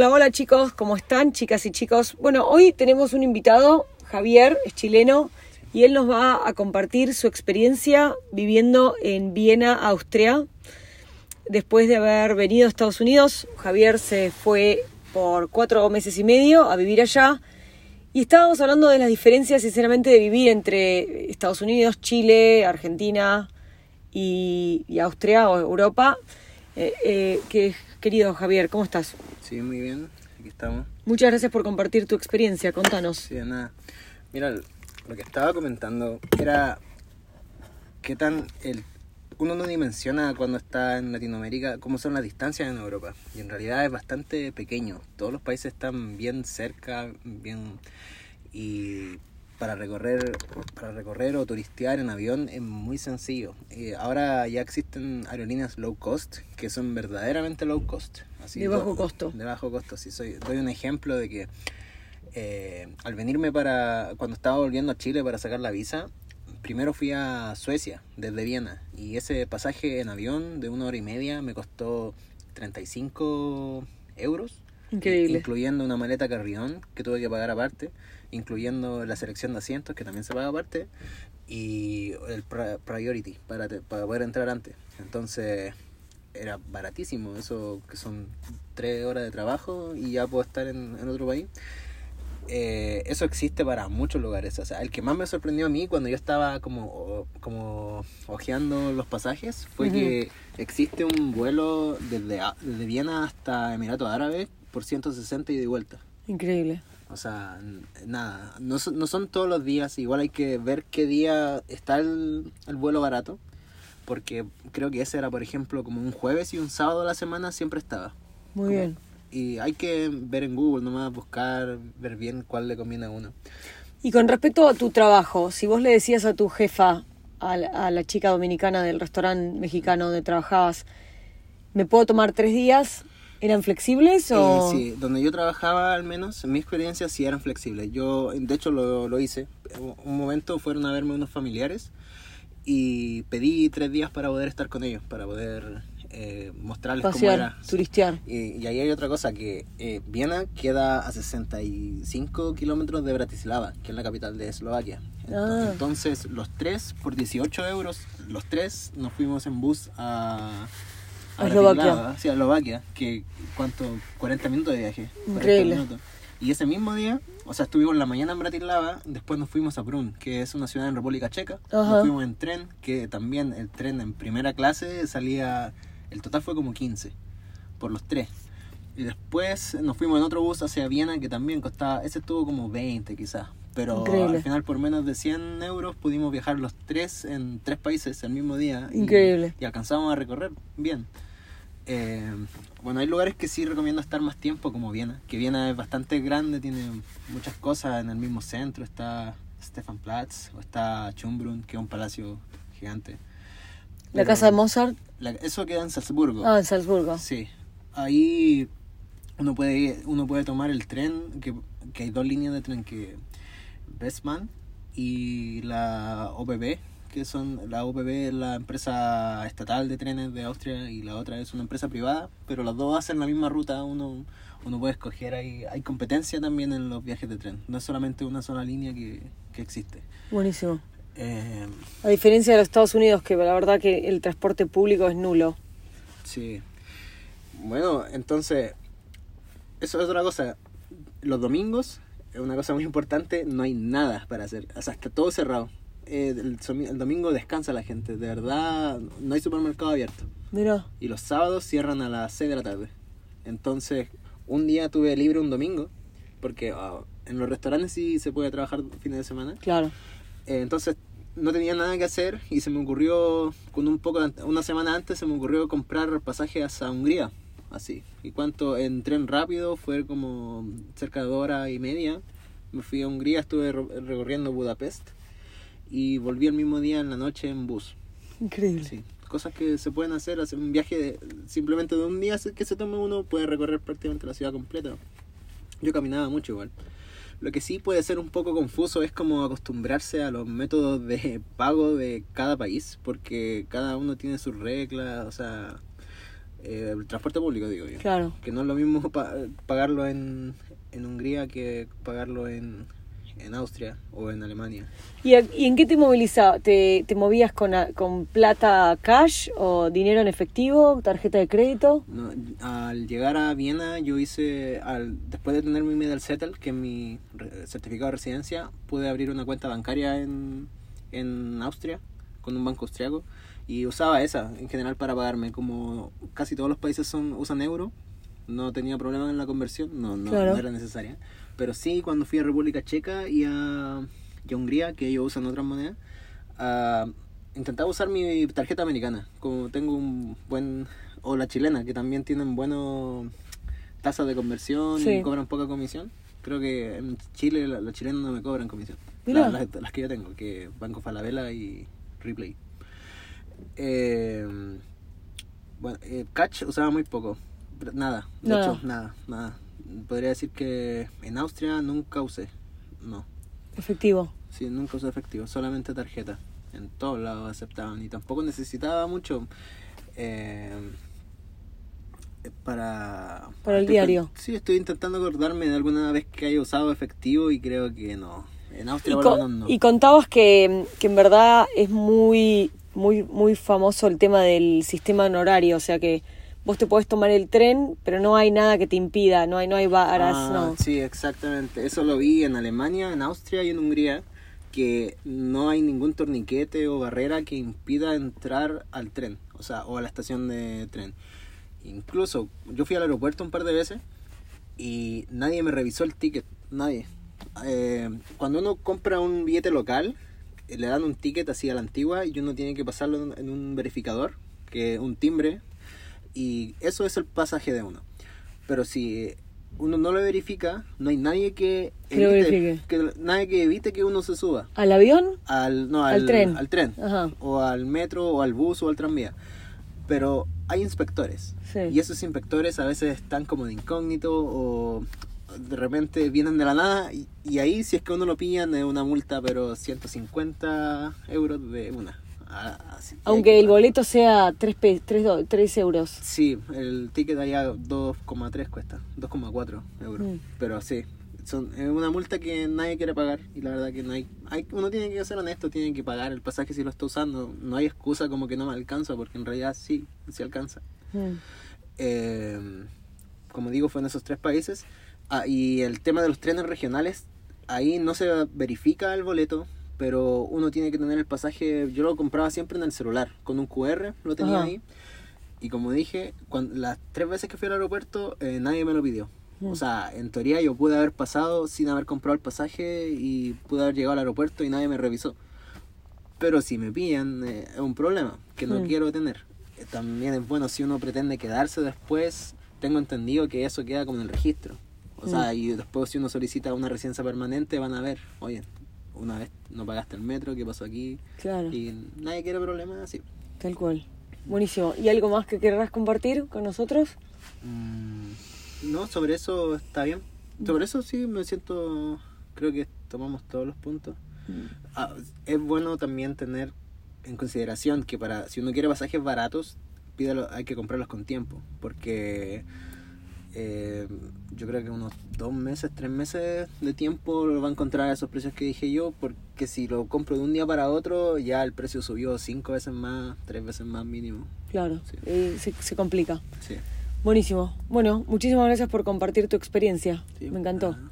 Hola, hola chicos, ¿cómo están chicas y chicos? Bueno, hoy tenemos un invitado, Javier, es chileno, y él nos va a compartir su experiencia viviendo en Viena, Austria. Después de haber venido a Estados Unidos, Javier se fue por cuatro meses y medio a vivir allá. Y estábamos hablando de las diferencias, sinceramente, de vivir entre Estados Unidos, Chile, Argentina y, y Austria o Europa. Eh, eh, que, querido Javier, ¿cómo estás? Sí, muy bien, aquí estamos. Muchas gracias por compartir tu experiencia, contanos. Sí, de nada. Mira, lo que estaba comentando era qué tan el uno no dimensiona cuando está en Latinoamérica cómo son las distancias en Europa y en realidad es bastante pequeño. Todos los países están bien cerca, bien y para recorrer para recorrer o turistear en avión es muy sencillo. Eh, ahora ya existen aerolíneas low cost que son verdaderamente low cost, así de bajo costo. De bajo costo, sí soy doy un ejemplo de que eh, al venirme para cuando estaba volviendo a Chile para sacar la visa, primero fui a Suecia desde Viena y ese pasaje en avión de una hora y media me costó 35 euros. Increíble. Incluyendo una maleta carrión que tuve que pagar aparte, incluyendo la selección de asientos que también se paga aparte y el priority para, para poder entrar antes. Entonces era baratísimo, eso que son tres horas de trabajo y ya puedo estar en, en otro país. Eh, eso existe para muchos lugares. O sea, el que más me sorprendió a mí cuando yo estaba como, como ojeando los pasajes fue que existe un vuelo desde, desde Viena hasta Emiratos Árabes por 160 y de vuelta. Increíble. O sea, nada, no, no son todos los días, igual hay que ver qué día está el, el vuelo barato, porque creo que ese era, por ejemplo, como un jueves y un sábado a la semana siempre estaba. Muy bien y hay que ver en Google nomás, buscar, ver bien cuál le conviene a uno. Y con respecto a tu trabajo, si vos le decías a tu jefa, a la, chica dominicana del restaurante mexicano donde trabajabas, ¿me puedo tomar tres días? ¿Eran flexibles o...? Eh, sí, donde yo trabajaba al menos, en mi experiencia sí eran flexibles. Yo, de hecho, lo, lo hice. Un momento fueron a verme unos familiares y pedí tres días para poder estar con ellos, para poder eh, mostrarles cómo era. turistear. Y, ahí hay otra cosa, que eh, Viena queda a 65 kilómetros de Bratislava, que es la capital de Eslovaquia. Ah. Entonces, los tres, por 18 euros, los tres nos fuimos en bus a... Eslovaquia. Sí, a Eslovaquia, que cuánto, 40 minutos de viaje. Increíble. Y ese mismo día, o sea, estuvimos la mañana en Bratislava, después nos fuimos a Brun, que es una ciudad en República Checa. Nos fuimos en tren, que también el tren en primera clase salía el total fue como 15 por los tres. Y después nos fuimos en otro bus hacia Viena que también costaba, ese estuvo como 20 quizás. Pero al final por menos de 100 euros pudimos viajar los tres en tres países el mismo día. Increíble. Y, alcanzamos a recorrer bien. Eh, bueno, hay lugares que sí recomiendo estar más tiempo, como Viena, que Viena es bastante grande, tiene muchas cosas en el mismo centro. Está Stefanplatz o está Schönbrunn, que es un palacio gigante. ¿La casa de Mozart? eso queda en Salzburgo. Ah, en Salzburgo. Sí. Ahí uno puede, uno puede tomar el tren, que, que hay dos líneas de tren, que Westman y la OBB, que son, la es la empresa estatal de trenes de Austria y la otra es una empresa privada, pero las dos hacen la misma ruta, uno, uno puede escoger, ahí hay competencia también en los viajes de tren, no es solamente una sola línea que, que existe. Buenísimo. Eh, a diferencia de los Estados Unidos, que la verdad que el transporte público es nulo. Sí. Bueno, entonces, eso es otra cosa. Los domingos, es una cosa muy importante, no hay nada para hacer. O sea, está todo cerrado. Eh, el, domingo descansa la gente, de verdad, no hay supermercado abierto. Mira. Y los sábados cierran a las 6 de la tarde. Entonces, un día tuve libre un domingo, porque ah, en los restaurantes sí se puede trabajar fines de semana. Claro. Eh, entonces no tenía nada que hacer y se me ocurrió, con un poco, una semana antes se me ocurrió comprar pasajes a Hungría, así. Y cuánto en tren rápido fue como cerca de dos horas y media. Me fui a Hungría, estuve recorriendo Budapest y volví el mismo día en la noche en bus. Increíble. Sí, cosas que se pueden hacer, hacer un viaje de, simplemente de un día que se tome uno, puede recorrer prácticamente la ciudad completa. Yo caminaba mucho igual. Lo que sí puede ser un poco confuso es como acostumbrarse a los métodos de pago de cada país, porque cada uno tiene sus reglas, o sea, Eh, el transporte público, digo yo. Claro. Que no es lo mismo pa- pagarlo en, en Hungría que pagarlo en, en Austria o en Alemania. ¿Y, a- y en qué te movilizabas? ¿Te, te movías con, a- con plata cash o dinero en efectivo, tarjeta de crédito? No, al llegar a Viena, yo hice, al, después de tener mi Medal Settle, que es mi certificado de residencia, pude abrir una cuenta bancaria en, en Austria, con un banco austriaco, y usaba esa en general para pagarme. Como casi todos los países son usan euro, no tenía problema en la conversión, no, no, Claro. no era necesaria. Pero sí, cuando fui a República Checa y a, y a Hungría, que ellos usan otras monedas, ah, intentaba usar mi tarjeta americana. Como tengo un buen. O la chilena, que también tienen buenos tasas de conversión Sí. y cobran poca comisión. Creo que en Chile la- los chilenos no me cobran comisión. La- las, las que yo tengo, que Banco Falabella y Replay. Eh, bueno, eh, Catch usaba muy poco. Nada, de Nada. hecho, nada, nada. Podría decir que en Austria nunca usé. No, Efectivo. sí, nunca usé efectivo, solamente tarjeta. En todos lados aceptaban y tampoco necesitaba mucho eh, para... Para el estoy- diario. Sí, estoy intentando acordarme de alguna vez que haya usado efectivo y creo que no. En Y, Austria, por co- lo menos, no. y contabas que, que en verdad es muy, muy, muy famoso el tema del sistema honorario, o sea que vos te podés tomar el tren, pero no hay nada que te impida, no hay, no hay varas, Ah, no. Sí, exactamente. Eso lo vi en Alemania, en Austria y en Hungría, que no hay ningún torniquete o barrera que impida entrar al tren, o sea, o a la estación de tren. Incluso yo fui al aeropuerto un par de veces y nadie me revisó el ticket, nadie. Eh, cuando uno compra un billete local, le dan un ticket así a la antigua y uno tiene que pasarlo en- en un verificador, que un timbre, y eso es el pasaje de uno. Pero si uno no lo verifica, no hay nadie que verifique. que- nadie que evite que uno se suba ¿Al avión? al no Al al, tren. al tren Ajá. o al metro o al bus o al tranvía. Pero hay inspectores Sí. y esos inspectores a veces están como de incógnito o de repente vienen de la nada y, y ahí si es que uno lo pillan es una multa pero 150 euros de una. Así que hay Aunque que el boleto sea 3, pe- tres do- tres euros. Sí, el ticket allá 2,3 cuesta, 2,4 euros. Mm. Pero sí, son, es una multa que nadie quiere pagar y la verdad que no hay, hay... Uno tiene que ser honesto, tiene que pagar el pasaje si lo está usando. No hay excusa como que no me alcanza porque en realidad sí, sí alcanza. Mm. Eh, como digo, fue en esos tres países. Ah, y el tema de los trenes regionales, ahí no se verifica el boleto, pero uno tiene que tener el pasaje. Yo lo compraba siempre en el celular, con un QR, lo tenía Ajá. ahí. Y como dije, cuando, las tres veces que fui al aeropuerto, eh, nadie me lo pidió. Mm. O sea, en teoría yo pude haber pasado sin haber comprado el pasaje y pude haber llegado al aeropuerto y nadie me revisó. Pero si me pillan, eh, es un problema que no Mm. quiero tener. Eh, También es bueno si uno pretende quedarse después, tengo entendido que eso queda como en el registro. O sea, y después si uno solicita una residencia permanente van a ver, oye, una vez no pagaste el metro, ¿qué pasó aquí? Claro, Y nadie quiere problemas así. tal cual. Buenísimo. ¿Y algo más que querrás compartir con nosotros? Mm, no, sobre eso está bien. Sobre eso sí me siento, creo que tomamos todos los puntos. Ah, es bueno también tener en consideración que para si uno quiere pasajes baratos, pídalo, hay que comprarlos con tiempo, porque eh, yo creo que unos dos meses, tres meses de tiempo lo va a encontrar a esos precios que dije yo, porque si lo compro de un día para otro, ya el precio subió cinco veces más, tres veces más mínimo. Claro, Sí. eh, se, se complica. Sí. Buenísimo. Bueno, muchísimas gracias por compartir tu experiencia. Sí, Me encantó. ah,